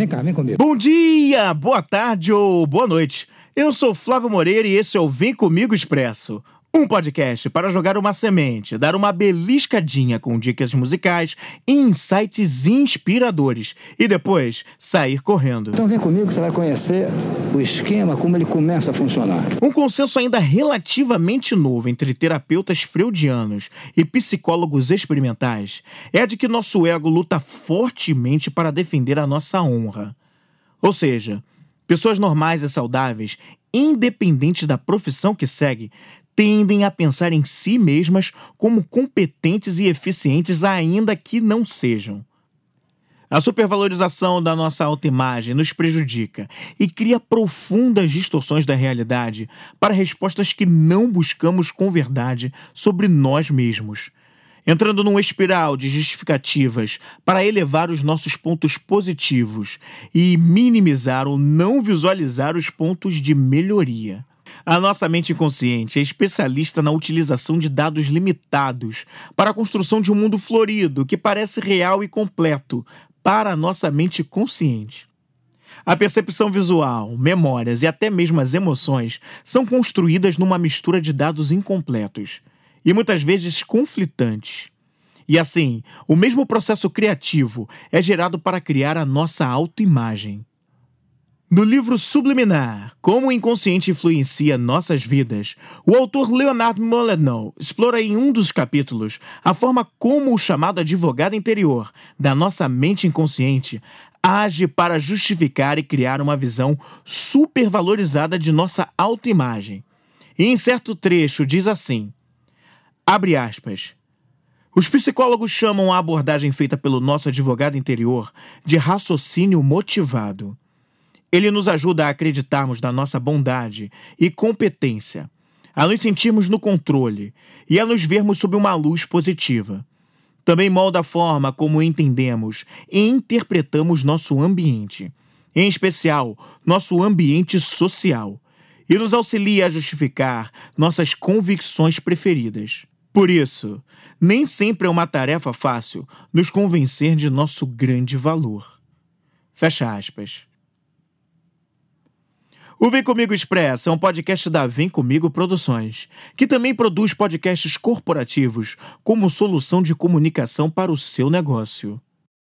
Vem cá, vem comigo. Bom dia, boa tarde ou boa noite. Eu sou Flávio Moreira e esse é o Vem Comigo Expresso. Um podcast para jogar uma semente, dar uma beliscadinha com dicas musicais e insights inspiradores e depois sair correndo. Então vem comigo que você vai conhecer o esquema, como ele começa a funcionar. Um consenso ainda relativamente novo entre terapeutas freudianos e psicólogos experimentais é de que nosso ego luta fortemente para defender a nossa honra. Ou seja, pessoas normais e saudáveis, independente da profissão que segue, tendem a pensar em si mesmas como competentes e eficientes, ainda que não sejam. A supervalorização da nossa autoimagem nos prejudica e cria profundas distorções da realidade para respostas que não buscamos com verdade sobre nós mesmos, entrando num espiral de justificativas para elevar os nossos pontos positivos e minimizar ou não visualizar os pontos de melhoria. A nossa mente inconsciente é especialista na utilização de dados limitados para a construção de um mundo florido que parece real e completo para a nossa mente consciente. A percepção visual, memórias e até mesmo as emoções são construídas numa mistura de dados incompletos e muitas vezes conflitantes. E assim, o mesmo processo criativo é gerado para criar a nossa autoimagem. No livro Subliminar, Como o Inconsciente Influencia Nossas Vidas, o autor Leonard Molyneux explora em um dos capítulos a forma como o chamado advogado interior da nossa mente inconsciente age para justificar e criar uma visão supervalorizada de nossa autoimagem. E em certo trecho diz assim: abre aspas. Os psicólogos chamam a abordagem feita pelo nosso advogado interior de raciocínio motivado. Ele nos ajuda a acreditarmos na nossa bondade e competência, a nos sentirmos no controle e a nos vermos sob uma luz positiva. Também molda a forma como entendemos e interpretamos nosso ambiente, em especial nosso ambiente social, e nos auxilia a justificar nossas convicções preferidas. Por isso, nem sempre é uma tarefa fácil nos convencer de nosso grande valor. Fecha aspas. O Vem Comigo Express é um podcast da Vem Comigo Produções, que também produz podcasts corporativos como solução de comunicação para o seu negócio.